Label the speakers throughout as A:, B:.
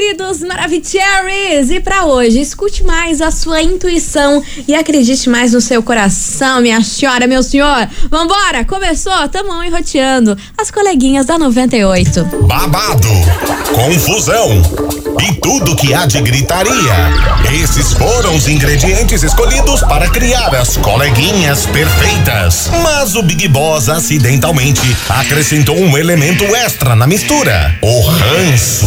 A: queridos Maravicheries! E para hoje, escute mais a sua intuição e acredite mais no seu coração, minha senhora, meu senhor. Vambora! Começou, tamo enroteando as coleguinhas da 98.
B: Babado, confusão e tudo que há de gritaria. Esses foram os ingredientes escolhidos para criar as coleguinhas perfeitas. Mas o Big Boss acidentalmente acrescentou um elemento extra na mistura: o ranço.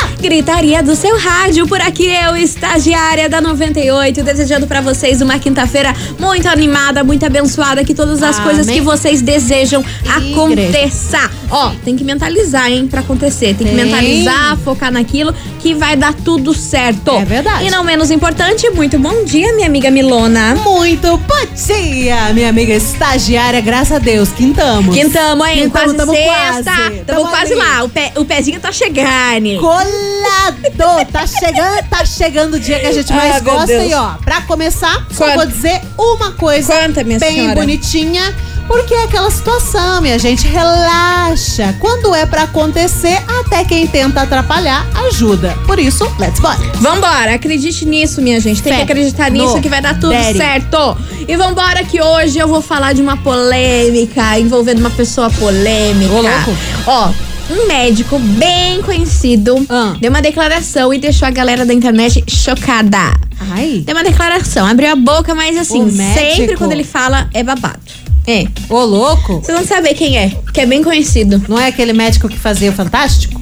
A: Gritaria do seu rádio, por aqui eu, estagiária da 98, desejando para vocês uma quinta-feira muito animada, muito abençoada, que todas as
C: Amém.
A: coisas que vocês desejam aconteça. Ó, tem que mentalizar, hein, pra acontecer. Tem que mentalizar, focar naquilo que vai dar tudo certo.
C: É verdade.
A: E não menos importante, muito bom dia, minha amiga Milona.
C: Muito bom dia, minha amiga estagiária, graças a Deus, quintamos.
A: Quintamo, hein?
C: Quintamo,
A: quase sexta.
C: quase.
A: Tamo,
C: Tamo
A: quase
C: ali.
A: lá. O, pé- o pezinho tá chegando.
C: Colado! Tá chegando, tá chegando o dia que a gente mais
A: Ah,
C: gosta. E ó, pra começar, só
A: Conta.
C: vou dizer uma coisa
A: Conta, minha
C: bem
A: senhora.
C: bonitinha. Porque é aquela situação, minha gente, relaxa. Quando é pra acontecer, até quem tenta atrapalhar ajuda. Por isso, let's go.
A: Vambora, acredite nisso, minha gente. Tem
C: Fé
A: que acreditar nisso
C: no
A: que vai dar tudo
C: daddy.
A: certo. E vambora que hoje eu vou falar de uma polêmica envolvendo uma pessoa polêmica.
C: Ô, louco.
A: Ó, um médico bem conhecido
C: Ah.
A: deu uma declaração e deixou a galera da internet chocada.
C: Ai.
A: Deu uma declaração, abriu a boca, mas assim,
C: O
A: sempre
C: médico.
A: quando ele fala é babado. É.
C: Ô, louco.
A: Vocês vão saber quem é, que é bem conhecido.
C: Não é aquele médico que fazia o Fantástico?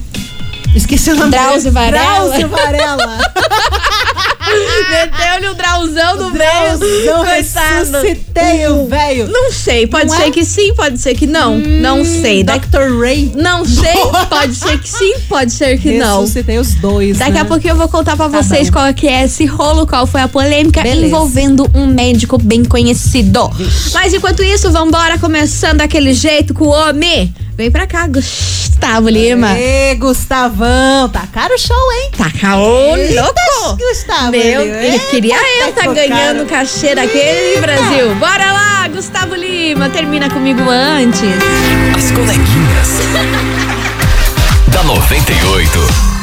C: Esqueci o nome
A: Drauzio
C: dele.
A: Varela.
C: Drauzio Varela.
A: Meteu-lhe o drauzão no
C: Drauzão,
A: Coitado.
C: ressuscitei o velho.
A: Não sei, pode
C: Não
A: ser
C: é?
A: que sim, pode ser que não. não sei.
C: Dr. Ray.
A: Não sei, pode ser que sim, pode ser que não.
C: Ressuscitei os dois.
A: Daqui
C: né?
A: a pouquinho eu vou contar pra
C: Tá
A: vocês qual que é esse rolo, qual foi a polêmica
C: Beleza.
A: envolvendo um médico bem conhecido. Mas enquanto isso, vambora começando daquele jeito com o homem. Vem pra cá, Gustavo Lima.
C: Ê, Gustavão, tá caro o show, hein?
A: Tá ô
C: Eita,
A: louco!
C: Gustavo.
A: Meu,
C: ele-
A: ele queria eu
C: Eita,
A: tá ganhando cachê daquele Brasil. Bora lá, Gustavo Lima, termina comigo antes.
D: As coleguinhas. da 98.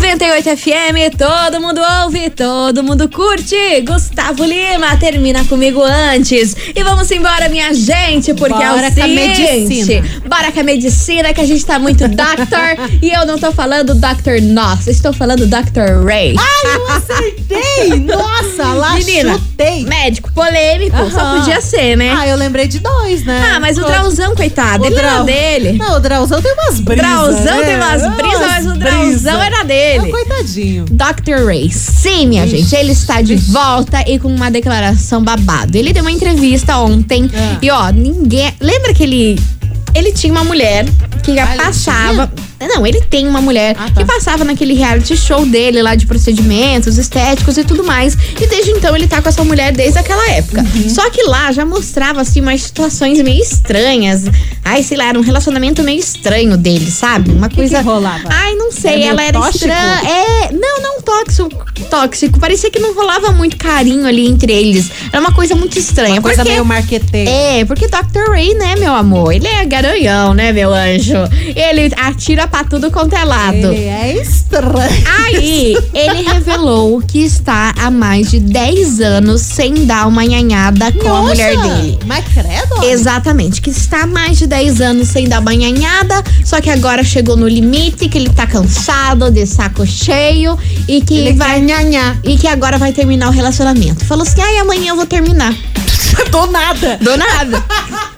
A: 98 FM, todo mundo ouve, todo mundo curte. Gustavo Lima, termina comigo antes. E vamos embora, minha gente, porque é o
C: Bora com a
A: seguinte.
C: medicina.
A: Bora com a medicina, que a gente tá muito doctor. e eu não tô falando Dr. Nossa, estou falando Dr. Ray.
C: Ai, eu acertei! Nossa, lá
A: Menina,
C: chutei.
A: médico polêmico, só podia ser, né?
C: Ah, eu lembrei de dois, né?
A: Ah, mas o
C: Co-
A: Drauzão, coitado,
C: o
A: ele era
C: Drau-
A: dele.
C: Não, o Drauzão tem umas brisas.
A: Drauzão
C: né?
A: tem umas brisas, mas o Drauzão
C: brisa.
A: era dele.
C: Ah, coitadinho.
A: Dr. Ray. Sim, minha
C: Ixi.
A: gente, ele está de volta e com uma declaração babado. Ele deu uma entrevista ontem
C: Ah.
A: e ó, ninguém. Lembra que ele. Ele tinha uma mulher que
C: Ah,
A: passava. Não, ele tem uma mulher
C: Ah, tá.
A: que passava naquele reality show dele lá de procedimentos estéticos e tudo mais. E desde então ele tá com essa mulher desde aquela época.
C: Uhum.
A: Só que lá já mostrava assim umas situações meio estranhas. Ai, sei lá, era um relacionamento meio estranho dele, sabe? Uma
C: que
A: coisa.
C: rolava?
A: Ai, não sei,
C: Era
A: ela era estranha. É, não, não tóxico, tóxico. Parecia que não rolava muito carinho ali entre eles. Era uma coisa muito estranha.
C: Uma coisa
A: porque,
C: meio marqueteira.
A: É, porque Dr. Ray, né, meu amor? Ele é garanhão, né, meu anjo? Ele atira pra tudo quanto é lado.
C: Ele é estranho.
A: Aí, ele revelou que está há mais de 10 anos sem dar uma nhanhada com a
C: Nossa,
A: mulher dele.
C: Mas credo.
A: Exatamente, que está há mais de 10 anos sem dar banhanhada, só que agora chegou no limite, que ele tá cansado, de saco cheio e que
C: Ele
A: vai
C: nhanhá.
A: e que agora vai terminar o relacionamento. Falou assim: "Ai, amanhã eu vou terminar".
C: Do nada.
A: Do nada.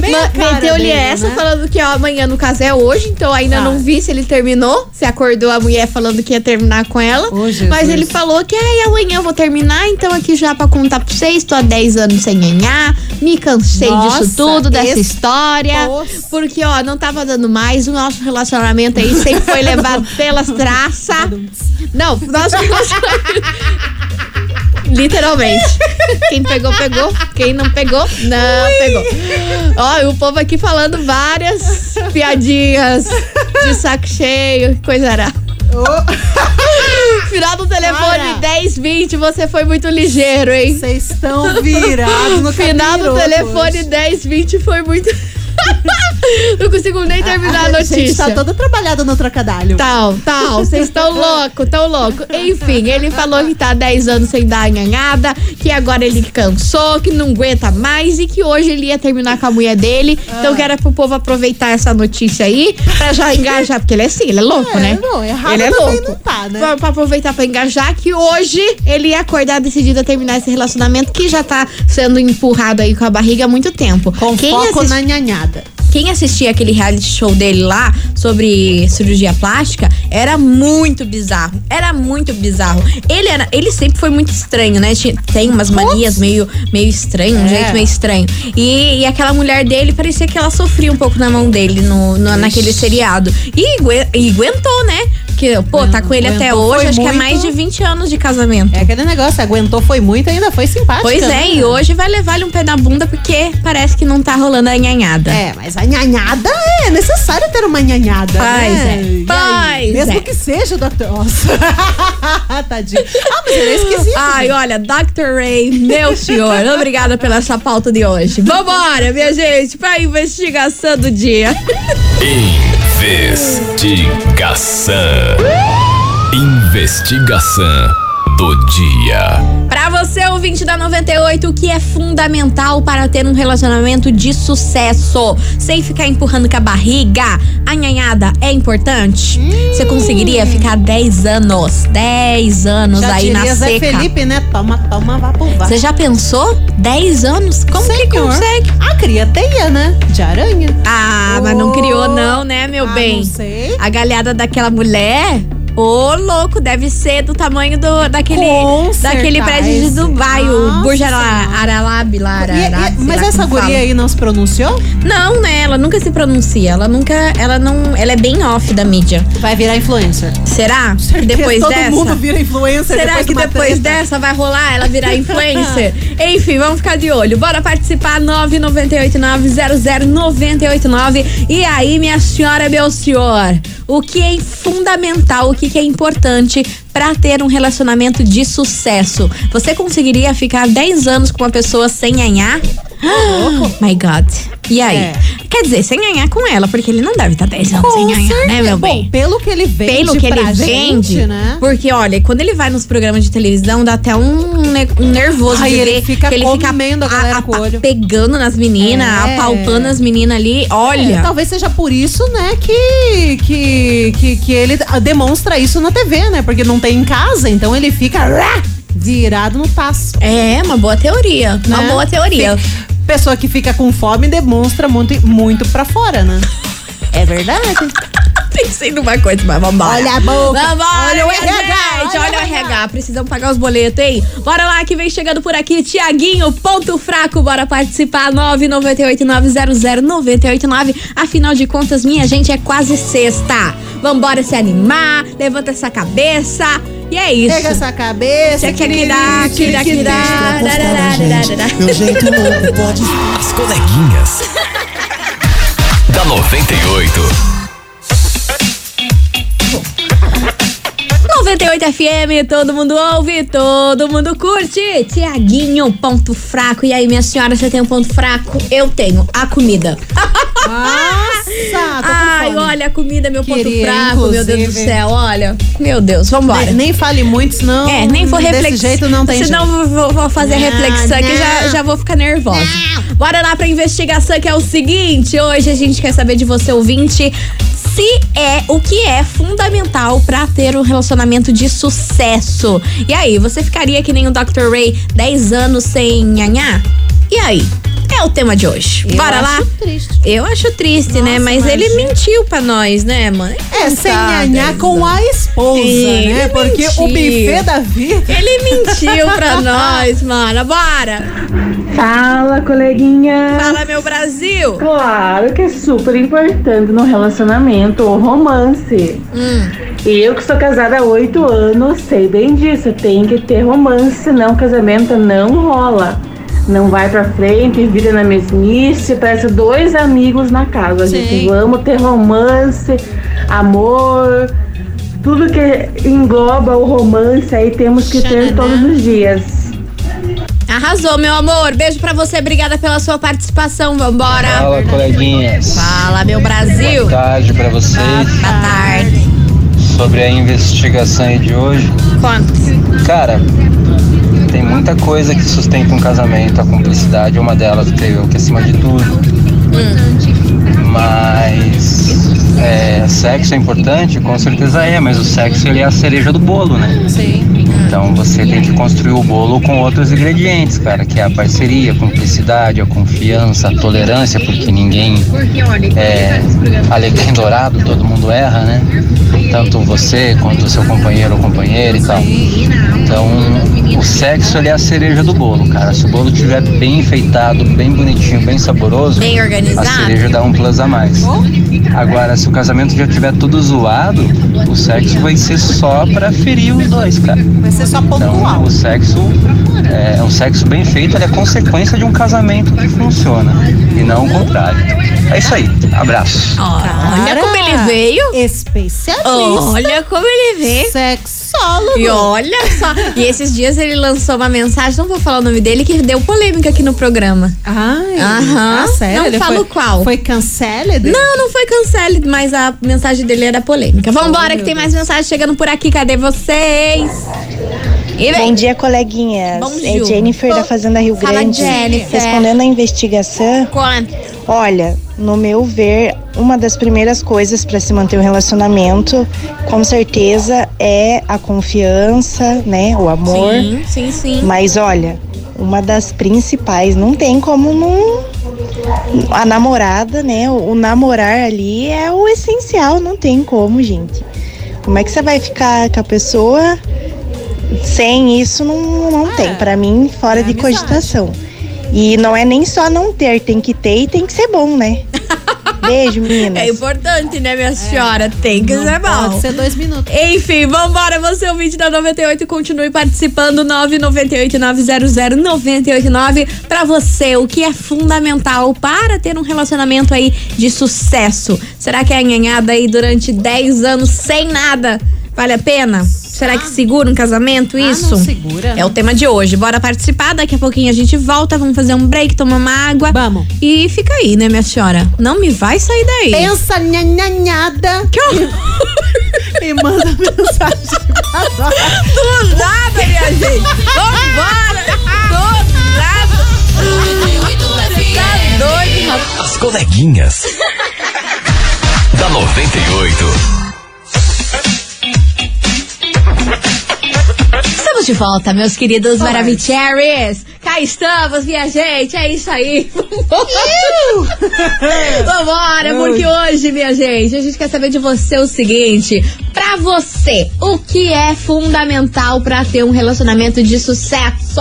A: Meteu-lhe
C: dele,
A: essa
C: né?
A: falando que ó, amanhã no caso é hoje, então ainda
C: Tá.
A: não vi se ele terminou. Se acordou a mulher falando que ia terminar com ela.
C: Jesus.
A: Mas ele falou que ai, amanhã eu vou terminar, então aqui já pra contar pra vocês, tô há 10 anos sem ganhar, me cansei
C: Nossa,
A: disso tudo, dessa
C: esse-
A: história.
C: Nossa.
A: Porque, ó, não tava dando mais, o nosso relacionamento aí sempre foi levado pelas traças. Não, nosso relacionamento. Literalmente. Quem pegou, pegou. Quem não pegou, não pegou. Ó, o povo aqui falando várias piadinhas de saco cheio, coisa era. Final do telefone
C: Cara.
A: 1020, você foi muito ligeiro, hein?
C: Vocês estão virados no
A: Final do telefone
C: hoje.
A: 1020 foi muito. não consigo nem terminar a, notícia.
C: gente tá toda trabalhada no trocadilho.
A: Tal, tal, vocês estão louco, tão louco. Enfim, ele falou que tá há 10 anos sem dar anhanhada, que agora ele cansou, que não aguenta mais e que hoje ele ia terminar com a mulher dele. Então que era pro povo aproveitar essa notícia aí pra já engajar, porque ele é assim, ele é louco,
C: É,
A: né?
C: não, errado
A: ele é louco.
C: não tá, né?
A: Pra, pra aproveitar pra engajar que hoje ele ia acordar decidido a terminar esse relacionamento que já tá sendo empurrado aí com a barriga há muito tempo.
C: Com
A: Quem
C: foco
A: assist-
C: na nhanhada.
A: Quem assistia aquele reality show dele lá sobre cirurgia plástica era muito bizarro. Era muito bizarro. Ele era, ele sempre foi muito estranho, né? Tem umas manias meio, meio estranho, um
C: É.
A: jeito meio estranho. E, e aquela mulher dele parecia que ela sofria um pouco na mão dele no, no- naquele seriado. E, e aguentou, né? Porque, pô, tá com ele até hoje, acho que é
C: muito.
A: mais de 20 anos de casamento.
C: É aquele negócio, aguentou, foi muito, ainda foi simpática.
A: Pois é,
C: né?
A: e hoje vai levar-lhe um pé na bunda porque parece que não tá rolando a nhanhada.
C: É, mas a nhanhada é necessário ter uma nhanhada.
A: Pois
C: né?
A: é, pois
C: Mesmo
A: é.
C: que seja, doutor. Nossa. Tadinho. Ah, mas ele é esquisito.
A: Ai, olha, Dr. Ray, meu senhor, obrigada pela essa pauta de hoje. Vambora, minha gente, pra investigação do dia.
D: Investigação. Investigação do dia.
A: Pra você, ouvinte da 98, o que é fundamental para ter um relacionamento de sucesso? Sem ficar empurrando com a barriga, a nhanhada é importante? Você conseguiria ficar 10 anos, 10 anos
C: Já
A: aí na
C: Zé
A: seca?
C: Felipe, né? Toma, toma, vá pro vá.
A: Você já pensou? 10 anos? Como que
C: Senhor.
A: consegue?
C: Ah, cria teia, né? De aranha.
A: Ah, mas não criou não, né, meu
C: Ah,
A: bem?
C: não sei.
A: A galhada daquela mulher, ô louco, deve ser do tamanho do, daquele,
C: Com
A: daquele
C: certeza.
A: prédio de Dubai, o
C: Nossa
A: Burj
C: Senhora.
A: Aralab lá.
C: Mas essa guria
A: fala.
C: aí não se pronunciou?
A: Não, né? Ela nunca se pronuncia. Ela nunca. Ela não. Ela é bem off da mídia.
C: Vai virar influencer.
A: Será? Que depois
C: Todo
A: dessa.
C: mundo vira influencer
A: Será
C: depois
A: que depois
C: treta.
A: dessa vai rolar ela virar influencer? Enfim, vamos ficar de olho. Bora participar 998900989. E aí, minha senhora, meu senhor, o que é fundamental, o que que é importante pra ter um relacionamento de sucesso? Você conseguiria ficar 10 anos com uma pessoa sem ganhar? My God. E aí?
C: É.
A: Quer dizer, sem ganhar com ela, porque ele não deve estar 10 anos sem
C: Com
A: ganhar, né,
C: certeza.
A: meu
C: Bom,
A: bem?
C: pelo que ele vende
A: pelo que ele
C: pra
A: vende,
C: gente, né?
A: porque olha, quando ele vai nos programas de televisão, dá até um, um nervoso
C: Ai,
A: de
C: ele
A: ver
C: fica
A: que ele fica
C: a galera com o olho.
A: pegando nas meninas,
C: É.
A: apalpando as meninas ali. Olha,
C: É, talvez seja por isso, né, que, que, que, que ele demonstra isso na TV, né? Porque não tem em casa, então ele fica virado no taço.
A: é uma boa teoria, uma
C: né?
A: boa teoria.
C: Pessoa que fica com fome demonstra muito, muito pra fora, né? É verdade.
A: Pensei numa coisa, mas vambora.
C: Olha a boca,
A: Vambora,
C: olha o RH,
A: gente,
C: olha o
A: olha o
C: RH.
A: Precisamos pagar os boletos, hein? Bora lá que vem chegando por aqui, Tiaguinho, ponto fraco. Bora participar, 998900989. Afinal de contas, minha gente, é quase sexta. Vambora se animar, levanta essa cabeça. E é isso.
C: Pega essa cabeça,
A: Você quer que dá, que dá, que dá.
E: Meu jeito louco pode
D: As coleguinhas. da 98.
A: 98 FM, todo mundo ouve, todo mundo curte. Tiaguinho, ponto fraco. E aí, minha senhora, você tem um ponto fraco? Eu tenho, a comida.
C: Nossa,
A: Ai, olha, a comida é meu ponto
C: Queria,
A: fraco, meu Deus do
C: inclusive.
A: céu, olha. Meu Deus, vambora.
C: Nem, nem fale muito, senão.
A: É, nem vou reflexar.
C: Desse jeito não tem
A: Senão
C: jeito.
A: vou, vou fazer
C: Não,
A: reflexão aqui já,
C: não.
A: já vou ficar nervosa. Bora lá pra investigação que é o seguinte: hoje a gente quer saber de você, ouvinte, se é o que é fundamental pra ter um relacionamento de sucesso. E aí, você ficaria que nem o Dr. Ray 10 anos sem nhanhá? E aí? É o tema de hoje.
C: Eu
A: Bora lá?
C: triste.
A: Eu acho triste, né?
C: Nossa,
A: Mas ele
C: imagina.
A: mentiu pra nós, né, mano?
C: É, sem nhanhar com a esposa,
A: Ele
C: né? Porque o
A: mentiu.
C: buffet da vida.
A: Ele mentiu pra nós, mano. Bora!
F: Fala, coleguinha.
A: Fala, meu Brasil!
F: Claro que é super importante no relacionamento o romance.
A: Hum,
F: E eu que sou casada há oito anos, sei bem disso. Tem que ter romance, senão o casamento não rola. Não vai pra frente, vira na mesmice, parece dois amigos na casa. A gente
C: Sim.
F: vamos ter romance, amor, tudo que engloba o romance aí temos que ter
C: Xananá.
F: todos os dias.
A: Arrasou, meu amor. Beijo pra você. Obrigada pela sua participação. Vambora.
G: Fala, coleguinhas.
A: Fala, meu Brasil.
G: Boa tarde pra vocês.
A: Boa tarde.
G: Sobre a investigação aí de hoje.
A: Quantos?
G: Cara, tem muita coisa que sustenta um casamento. A cumplicidade é uma delas, creio eu, que acima de tudo. Mas é, sexo é importante? Com certeza é, mas o sexo ele é a cereja do bolo, né?
C: Sim.
G: Então você tem que construir o bolo com outros ingredientes, cara, que é a parceria, a cumplicidade, a confiança, a tolerância, porque ninguém é alecrim dourado, todo mundo erra, né? Tanto você quanto o seu companheiro ou companheira e tal. Então, o sexo ele é a cereja do bolo, cara. Se o bolo estiver bem enfeitado, bem bonitinho, bem saboroso,
A: Bem
G: a cereja dá um plus a mais. Agora, se o casamento já tiver tudo zoado, o sexo vai ser só pra ferir os dois, cara.
C: Vai ser só
G: Então,
C: pontual.
G: o sexo, é, um sexo bem feito, ele é consequência de um casamento que funciona e não o contrário. É isso aí. Abraço.
A: Olha
C: Cara,
A: como ele veio.
C: Especialista.
A: Olha como ele veio.
C: Sexólogo.
A: E olha só. E esses dias ele lançou uma mensagem, não vou falar o nome dele, que deu polêmica aqui no programa.
C: Ai,
A: Aham.
C: ah, sério?
A: Não
C: Ele
A: falo
C: foi,
A: qual.
C: Foi canceled?
A: Não, não foi cancele, mas a mensagem dele era polêmica. Vambora,
C: Oh,
A: que tem mais mensagem chegando por aqui. Cadê vocês?
H: Bom dia, coleguinhas.
A: Bom
H: é
A: dia.
H: Jennifer da Fazenda Rio
A: Fala,
H: Grande.
A: Jennifer.
H: Respondendo a investigação,
A: Quanto?
H: Olha, no meu ver, uma das primeiras coisas para se manter um relacionamento, com certeza, é a confiança, né? O amor.
A: Sim, sim, sim.
H: Mas olha, uma das principais, não tem como não. A namorada, né? O, o namorar ali é o essencial, não tem como, gente. Como é que você vai ficar com a pessoa sem isso? Não, não tem. Pra mim, fora
C: é
H: de
C: amizade.
H: cogitação. E não é nem só não ter, tem que ter e tem que ser bom, né? Beijo, meninas.
A: É importante, né, minha senhora? Tem que ser bom.
C: Pode ser dois minutos.
A: Enfim, vambora, você ouvinte da 98, continue participando, 998-900-989. Pra você, o que é fundamental para ter um relacionamento aí de sucesso? Será que é anhanhada aí durante 10 anos sem nada? Vale a pena? Será que segura um casamento
C: Ah,
A: isso?
C: não segura.
A: É o tema de hoje. Bora participar, daqui a pouquinho a gente volta, vamos fazer um break, tomar uma água.
C: Vamos.
A: E fica aí, né, minha senhora? Não me vai sair daí.
C: Pensa nhanhanhada
A: Que horror!
C: e manda mensagem.
A: Do nada, minha gente! Vambora! Do nada! Tá doido, rapaz?
D: As coleguinhas. da 98.
A: Estamos de volta, meus queridos Maravicheries! Cá estamos, minha gente! É isso aí! Vambora, porque hoje, minha gente, a gente quer saber de você o seguinte: pra você, o que é fundamental pra ter um relacionamento de sucesso?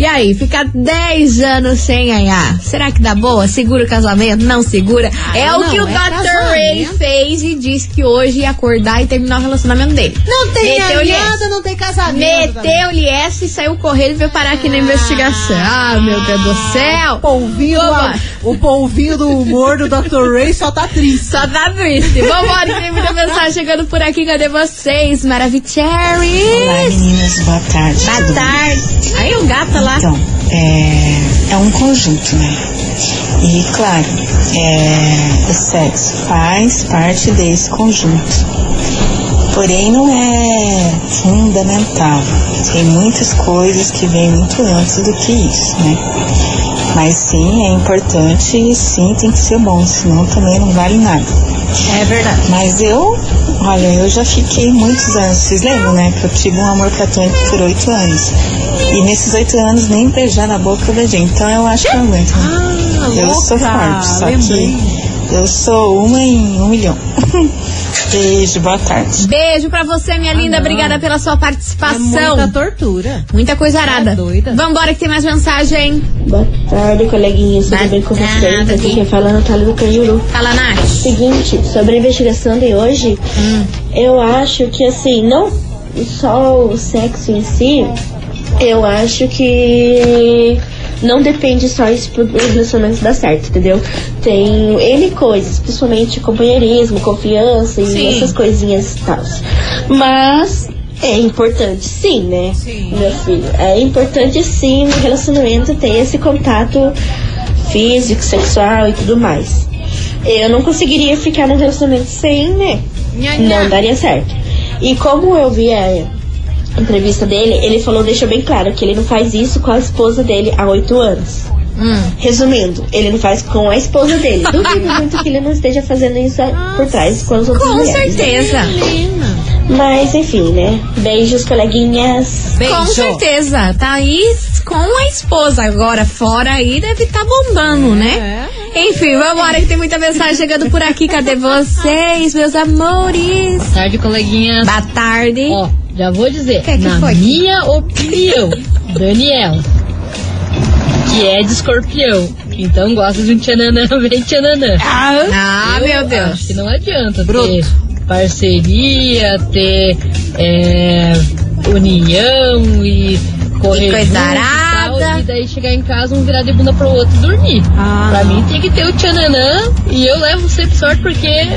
A: E aí, ficar 10 anos sem ganhar. Será que dá boa? Segura o casamento? Não segura? é
C: Ah,
A: o
C: não,
A: que o
C: é
A: Dr. Ray fez e disse que hoje ia acordar e terminar o relacionamento dele.
C: Não tem nada, não tem casamento.
A: Meteu-lhe essa e saiu correndo e veio parar aqui na investigação. Ah, meu Deus do céu!
C: O polvinho, do, o polvinho do humor do Dr. Ray só tá triste.
A: Só tá triste. Vambora, que tem muita mensagem chegando por aqui. Cadê vocês,
I: Olá,
A: Maravicheries?
I: meninas, boa tarde.
A: Boa tarde. Aí o gato lá.
I: Então, é, é um conjunto, né? E, claro, é, o sexo faz parte desse conjunto. Porém, não é fundamental. Tem muitas coisas que vêm muito antes do que isso, né? Mas sim, é importante e sim tem que ser bom, senão também não vale nada.
C: É verdade.
I: Mas eu, olha, eu já fiquei muitos anos, vocês lembram, né? Que eu tive um amor platônico por oito anos. E nesses oito anos nem beijar na boca eu beijei. Então eu acho que eu aguento.
C: Ah,
I: eu sou forte, só
C: lembrei.
I: que eu sou uma em um milhão. Beijo, boa tarde.
A: Beijo pra você, minha linda. Obrigada pela sua
C: É
A: participação.
C: muita tortura.
A: Muita coisa arada.
C: Tá doida?
A: Vambora, que tem mais mensagem.
F: Boa tarde, coleguinhas. Tudo bem com vocês? Aqui quem fala é a Natália do Cajuru.
A: Fala, Nath.
F: Seguinte, sobre a investigação de hoje,
J: eu acho que assim, não só o sexo em si, eu acho que não depende só isso pro relacionamento dar certo, entendeu? Tem N coisas, principalmente companheirismo, confiança e
A: Sim.
J: essas coisinhas e tal. Mas é importante sim, né? Meu filho, é importante sim no relacionamento ter esse contato físico, sexual e tudo mais. Eu não conseguiria ficar num relacionamento sem, né? Não daria certo. E como eu vi a entrevista dele, ele falou, deixa bem claro, que ele não faz isso com a esposa dele há oito anos. Resumindo, ele não faz com a esposa dele. Duvido muito que ele não esteja fazendo isso por trás com as outras
A: Com
J: mulheres. né?
A: certeza.
J: Mas enfim, né? Beijos, coleguinhas.
A: Com certeza. Tá aí com a esposa. Agora, fora aí, deve estar bombando, né? Enfim, vambora que tem muita mensagem chegando por aqui. Cadê vocês, meus amores?
K: Boa tarde, coleguinhas.
A: Boa tarde.
K: Ó, já vou dizer,
A: Que que
K: na
A: foi?
K: minha opinião, Daniela, que é de escorpião, então gosta de um tchananã, bem tchananã.
A: Ah,
K: Eu
A: meu Deus.
K: Acho que não adianta ter parceria, ter é, união e correr
A: E.
K: e daí chegar em casa um virar de bunda pro outro e dormir.
C: Ah.
K: Pra mim tem que ter o tchananã e eu levo sempre sorte porque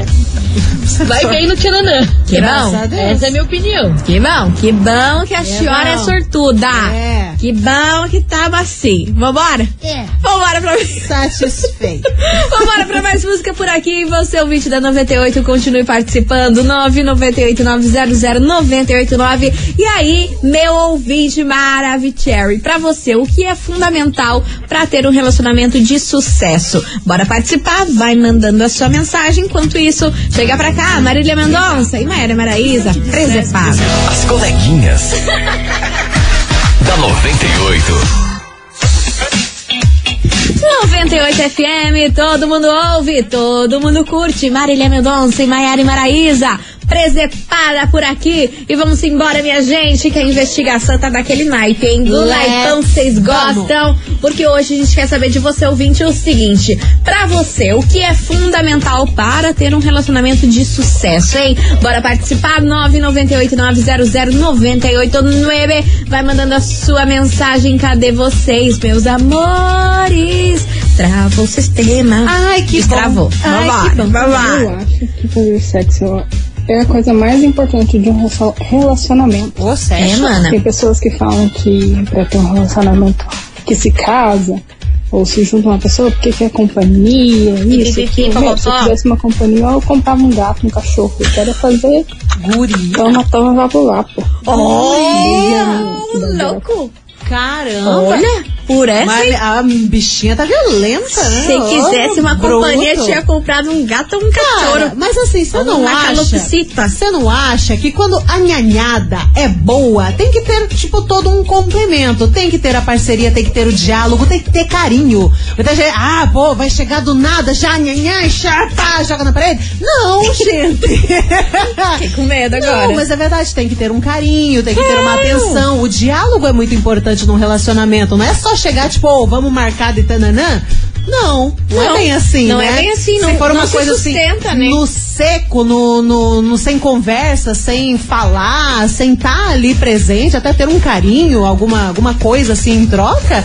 K: vai bem no tchananã.
A: Que bom.
K: Essa é a minha opinião.
A: Que bom, que bom que a senhora é
C: bom.
A: sortuda.
C: É.
A: Que bom que tava assim. Vambora?
C: É.
A: Vambora pra.
C: Satisfeito.
A: Vambora pra mais música por aqui. Você, ouvinte da 98, continue participando. 998-900-989. E aí, meu ouvinte Maravicherry, pra você, o que é fundamental pra ter um relacionamento de sucesso? Bora participar? Vai mandando a sua mensagem. Enquanto isso, chega pra cá, Marília Mendonça e Maíra Maraíza, presepada.
D: As coleguinhas. da 98.
A: 98 FM, todo mundo ouve, todo mundo curte. Marília Mendonça e Maiara Maraíza, presepada por aqui. E vamos embora, minha gente, que a investigação tá daquele naipe, hein? Do naipão vocês gostam. Porque hoje a gente quer saber de você, ouvinte, o seguinte. Pra você, o que é fundamental para ter um relacionamento de sucesso, hein? Bora participar, 998-900-989. Vai mandando a sua mensagem. Cadê vocês, meus amores? Travou o sistema.
C: Ai, que
A: Destravou.
C: bom. Ai,
A: Vambora,
C: que bom.
L: Eu acho que fazer sexo é a coisa mais importante de um relacion- relacionamento.
C: Ô,
A: É, mana.
L: Tem pessoas que falam que pra ter um relacionamento que se casa ou se junta uma pessoa porque quer companhia, isso,
A: pipipi,
L: aquilo. Meu, Se eu tivesse uma companhia, eu comprava um gato, um cachorro. Eu quero é fazer
C: Guri.
L: toma, toma, vá pro lá, pô.
A: Oh, louco.
C: Caramba.
A: Olha, por essa,
C: Mas a bichinha tá violenta, né?
A: Se quisesse uma
C: Bruto.
A: companhia, tinha comprado um gato ou um
C: Cara,
A: cachorro.
C: mas assim, você não acha? Você não acha que quando a nhanhada é boa, tem que ter, tipo, todo um complemento. Tem que ter a parceria, tem que ter o diálogo, tem que ter carinho. Muita gente, ah, pô, vai chegar do nada, já, nhanhã, chapa, joga na parede. Não, gente.
A: Fiquei com medo agora.
C: Não, mas é verdade, tem que ter um carinho, tem que ter uma atenção. O diálogo é muito importante num relacionamento. Não é só chegar, tipo, ô, vamos marcar de tananã. Não, não, é
A: Não,
C: bem assim,
A: não
C: né?
A: é bem assim,
C: Se
A: não-
C: for uma
A: não se
C: coisa
A: sustenta,
C: assim,
A: né?
C: no seco, no, no, no sem conversa, sem falar, sem estar ali presente, até ter um carinho, alguma, alguma coisa assim em troca,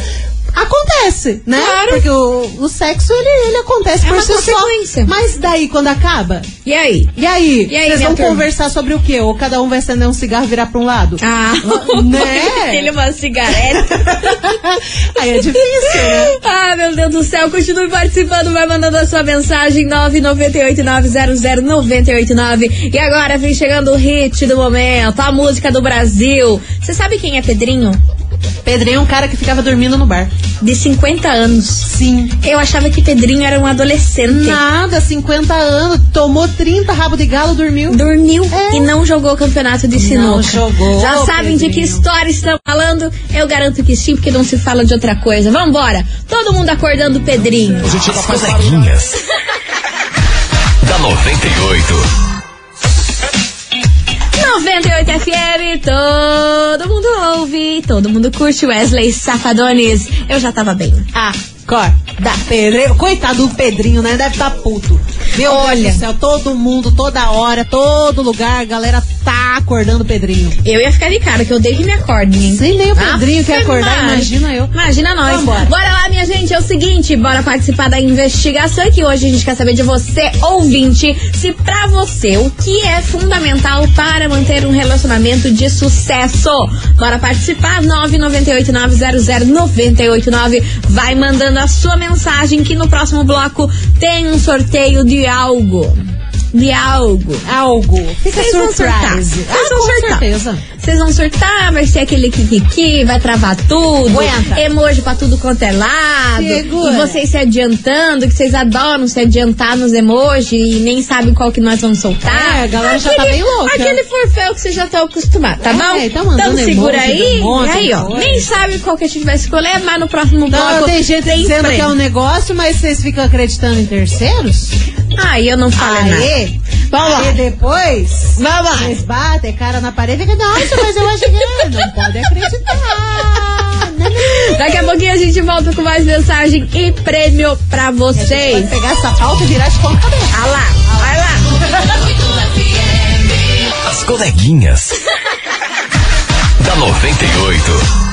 C: acontece, né?
A: Claro.
C: Porque o, o sexo, ele, ele acontece
A: É
C: por si só. Mas daí, quando acaba,
A: E aí?
C: e aí?
A: E aí,
C: Vocês vão
A: turma?
C: conversar sobre o quê? Ou cada um vai acender um cigarro e virar pra um lado?
A: Ah,
C: Né?
A: Ele uma cigareta.
C: Aí é difícil, né?
A: Ah, meu Deus do céu, continue participando, vai mandando a sua mensagem 998-900-989. E agora vem chegando o hit do momento, a música do Brasil. Você sabe quem é Pedrinho?
C: Pedrinho é um cara que ficava dormindo no bar.
A: De 50 anos.
C: Sim.
A: Eu achava que Pedrinho era um adolescente.
C: Nada, 50 anos, tomou 30 rabo de galo, dormiu.
A: Dormiu e não jogou o campeonato de sinuca.
C: Não jogou,
A: Já sabem de que
C: Pedrinho.
A: história estão falando? Eu garanto que sim, porque não se fala de outra coisa. Vambora! Todo mundo acordando o Pedrinho.
D: As coleguinhas. da 98.
A: 98 FM, todo mundo ouve, todo mundo curte Wesley Safadones. Eu já tava bem.
C: Ah, Acorda, Pedrinho. Coitado do Pedrinho, né? Deve estar puto. Meu
A: Olha.
C: Deus do céu, todo mundo, toda hora, todo lugar, a galera tá acordando o Pedrinho.
A: Eu ia ficar de cara, que eu odeio que me acordem, hein?
C: Sim, nem o Pedrinho quer acordar,
A: Maria.
C: imagina eu.
A: Imagina nós.
C: Vambora.
A: Bora lá, minha gente. É o seguinte, bora participar da investigação que hoje a gente quer saber de você, ouvinte, se pra você o que é fundamental para manter um relacionamento de sucesso. Bora participar, 998-900-989. Vai mandando a sua mensagem que no próximo bloco tem um sorteio de algo. De algo.
C: Algo. Fica
A: Vocês vão surtar.
C: surprise.
A: Vocês
C: Ah,
A: vão
C: com
A: surtar.
C: certeza.
A: Vocês vão surtar, vai ser aquele kikiki, vai travar tudo.
C: Aguenta.
A: Emoji pra tudo quanto é lado.
C: Segura.
A: E vocês se adiantando, que vocês adoram se adiantar nos emojis e nem sabem qual que nós vamos soltar.
C: É, a galera já tá bem louca.
A: Aquele forféu que vocês já estão acostumados, tá
C: É,
A: bom?
C: tá mandando
A: então segura
C: emoji
A: aí.
C: monte
A: aí, ó.
C: coisa.
A: Nem sabe qual que a gente vai escolher, mas no próximo
C: Então,
A: bloco
C: tem gente
A: tem
C: dizendo
A: prêmio.
C: que é um negócio, mas vocês ficam acreditando em terceiros?
A: Aí eu não falei nada. Vamos lá.
C: aí depois,
A: Vamos lá.
C: vocês batem cara na parede e ficam, nossa, mas eu acho que não pode acreditar.
A: Daqui a pouquinho a gente volta com mais mensagem e prêmio pra vocês.
C: Pode pegar essa pauta e virar de ponta cabeça.
A: Ah lá, vai lá.
D: As coleguinhas. da 98.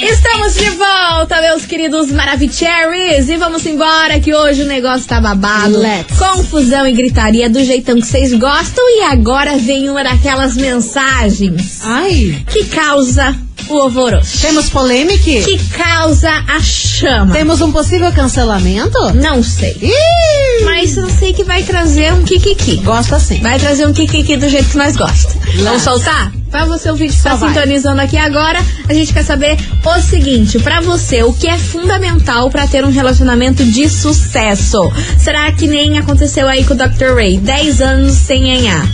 A: Estamos de volta, meus queridos Maravicheries. E vamos embora que hoje o negócio tá babado.
C: Let's.
A: Confusão e gritaria do jeitão que vocês gostam. E agora vem uma daquelas mensagens
C: Ai,
A: que causa o alvoroço.
C: temos polêmica?
A: Que causa a chama.
C: Temos um possível cancelamento?
A: Não sei.
C: Ih,
A: Mas eu sei que vai trazer um kikiki.
C: gosto assim.
A: Vai trazer um kikiki do jeito que nós gostamos. Vamos soltar? Pra você ouvir que tá
C: vai.
A: sintonizando aqui agora, a gente quer saber o seguinte, pra você, o que é fundamental pra ter um relacionamento de sucesso? Será que nem aconteceu aí com o Dr. Ray? 10 anos sem ganhar.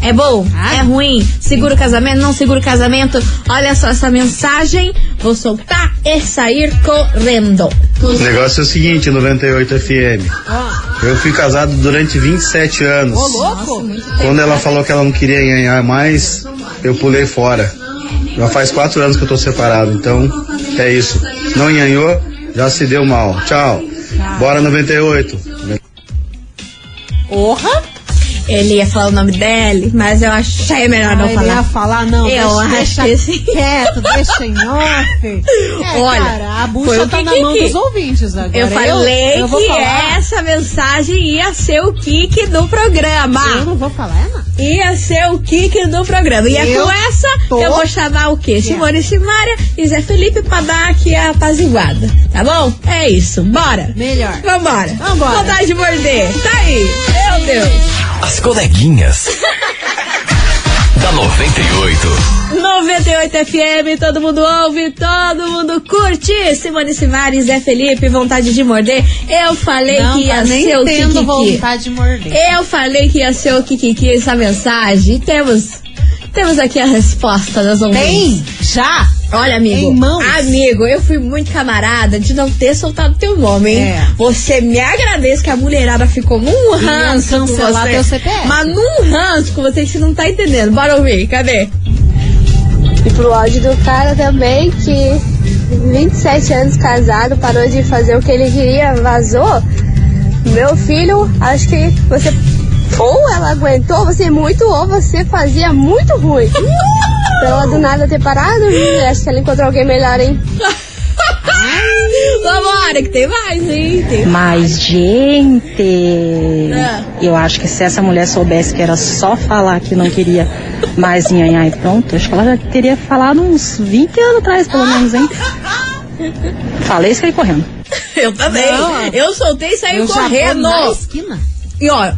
A: É bom?
C: Ah.
A: É ruim? Segura o casamento? Não segura o casamento? Olha só essa mensagem. Vou soltar e sair correndo.
M: O negócio é o seguinte, 98 FM. Eu fui casado durante 27 anos.
C: Ô, louco?
M: Quando ela falou que ela não queria ganhar mais, eu pulei fora. Já faz quatro anos que eu tô separado, então é isso. Não ganhou, já se deu mal. Tchau. Bora 98.
C: Porra?
A: Ele ia falar o nome dele, mas eu achei melhor não
C: Ai,
A: falar.
C: Ele ia falar, não,
A: Eu
C: deixa,
A: acho
C: deixa
A: que
C: quieto, deixa em off. É,
A: Olha,
C: cara, a bucha tá na
A: Kiki.
C: mão dos ouvintes agora.
A: Eu falei
C: eu vou
A: que
C: falar.
A: essa mensagem ia ser o kick do programa.
C: Eu não vou falar, não.
A: Ia ser o kick do programa. E é
C: Eu
A: com essa
C: tô
A: eu vou chamar o quê? Simone Simária e Zé Felipe pra dar aqui a apaziguada. Tá bom? É isso. Bora.
C: Melhor.
A: Vambora.
C: Vambora.
A: Vontade de morder. Tá aí. Meu Deus.
D: As coleguinhas. da 98.
A: 98 FM, todo mundo ouve, todo mundo curte. Simone Simares, Zé Felipe, vontade de morder. Eu falei
C: Não,
A: que ia
C: tá nem
A: ser o
C: tendo
A: Kikiki.
C: vontade de morder.
A: Eu falei que ia ser o Kikiki essa mensagem. E temos, temos aqui a resposta das ouvintes.
C: Tem? Já?
A: Olha, amigo.
C: Em mãos?
A: Amigo, eu fui muito camarada de não ter soltado teu nome, hein?
C: É.
A: Você me agradece que a mulherada ficou num ranço com você.
C: teu CPF.
A: Mas num ranço com você que você não tá entendendo. Bora ouvir, cadê?
N: E pro áudio do cara também, que 27 anos casado, parou de fazer o que ele queria, vazou. Meu filho, acho que você ou ela aguentou você muito, ou você fazia muito ruim. Pra ela do nada ter parado, hum, acho que ela encontrou alguém melhor, hein?
A: Vambora, que tem mais, hein? Tem
O: Mas, gente,
A: Ah.
O: eu acho que se essa mulher soubesse que era só falar que não queria mais nhanhá e pronto, acho que ela já teria falado uns 20 anos atrás, pelo menos, hein? Falei e saí correndo.
A: Eu também.
C: Não.
A: eu soltei e saí
C: eu já
A: correndo.
C: na esquina.
A: E ó,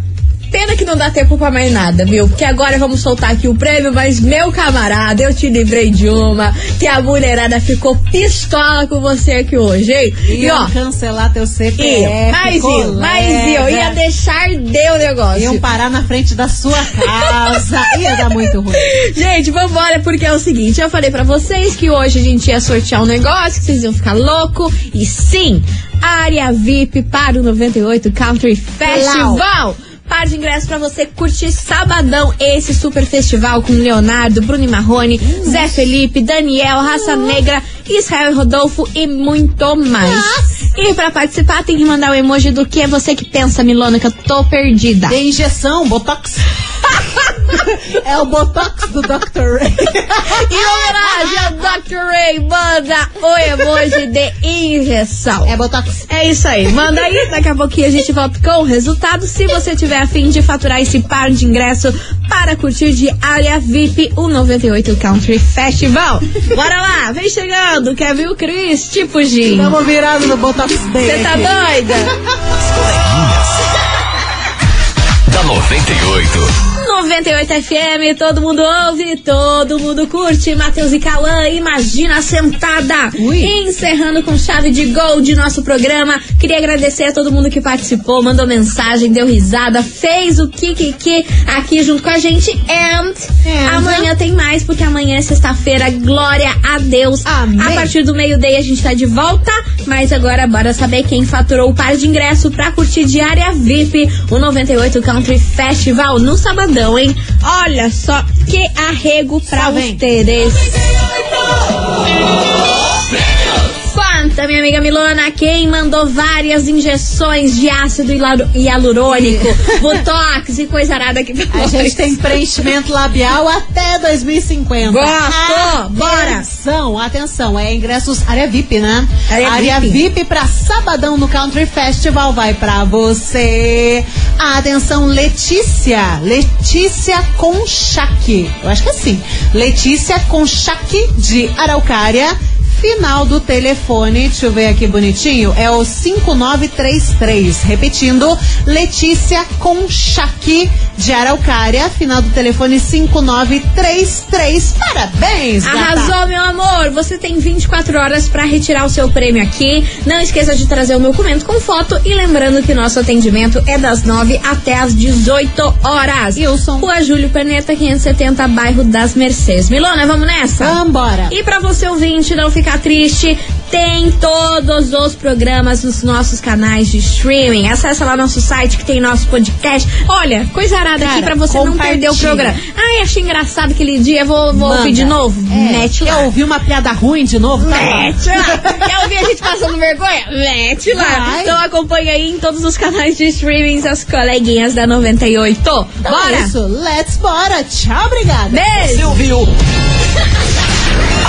A: pena que não dá tempo pra mais nada, viu? Porque agora vamos soltar aqui o prêmio, mas meu camarada, eu te livrei de uma, que a mulherada ficou pistola com você aqui hoje, hein? E, ó,
C: cancelar teu CPF.
A: e, mais eu, mais eu, ia deixar de o negócio.
C: Iam parar na frente da sua casa. ia dar muito ruim.
A: Gente, vambora, porque é o seguinte, eu falei pra vocês que hoje a gente ia sortear um negócio, que vocês iam ficar louco, e sim, área VIP para o 98 Country Festival. Par de ingressos pra você curtir sabadão esse super festival com Leonardo, Bruno e Marrone, Zé Felipe, Daniel, Raça Negra, Israel Rodolfo e muito mais. E pra participar tem que mandar o emoji do que é você que pensa, Milona, que eu tô perdida.
C: Tem injeção, botox. É o botox do Dr. Ray.
A: Em homenagem ao Dr. Ray, manda o emoji de injeção.
C: É botox.
A: É isso aí. Manda aí, daqui a pouquinho a gente volta com o resultado. Se você tiver afim de faturar esse par de ingresso para curtir de área VIP, o 98 Country Festival. Bora lá, vem chegando, Kevin o Cris, tipo Gin.
C: Tamo virado no botox dele.
A: Você tá doida?
D: Da 98.
A: 98 FM, todo mundo ouve, todo mundo curte. Matheus e Cauã, imagina sentada. Encerrando com chave de gol de nosso programa. Queria agradecer a todo mundo que participou, mandou mensagem, deu risada, fez o Kikiki aqui junto com a gente. And amanhã tem mais, porque amanhã é sexta-feira. Glória a Deus.
C: Amém.
A: A partir do meio-dia a gente tá de volta. Mas agora bora saber quem faturou o par de ingresso pra curtir diária VIP, o 98 Country Festival no sabadão, hein? Olha só que arrego pra vocês. Conta, minha amiga Milona, quem mandou várias injeções de ácido hialurônico, botox e coisa arada aqui pra
C: A
A: nós.
C: gente tem preenchimento labial até 2050.
A: Gosto! Bora!
C: Atenção, atenção. É ingressos área VIP, né?
A: Área VIP.
C: VIP pra sabadão no Country Festival vai pra você. Atenção, Letícia. Letícia Conchaque. Eu acho que é assim. Letícia Conchaque de Araucária. Final do telefone, deixa eu ver aqui bonitinho, é o 5933. Repetindo, Letícia Conchaque de Araucária. Final do telefone 5933. Parabéns, gata.
A: Arrasou, meu amor! Você tem 24 horas pra retirar o seu prêmio aqui. Não esqueça de trazer o documento com foto. E lembrando que nosso atendimento é das 9 até as 18 horas.
C: Wilson.
A: Rua Júlio Perneta, 570, bairro das Mercês. Milona, vamos nessa?
C: Vambora.
A: E pra você ouvinte não ficar triste, tem todos os programas nos nossos canais de streaming. Acesse lá nosso site que tem nosso podcast. Olha, coisa arada aqui pra você não perder o programa. Ai, achei engraçado aquele dia, vou, vou
C: Manda.
A: ouvir de novo.
C: É,
A: Mete
C: Quer
A: lá.
C: ouvir uma piada ruim de novo? Tá lá.
A: Mete lá. Quer ouvir a gente passando vergonha? Mete lá.
C: Vai.
A: Então acompanha aí em todos os canais de streaming as coleguinhas da 98.
C: Então
A: Bora!
C: é isso, let's bora. Tchau, obrigada.
A: Beijo!
D: Você ouviu?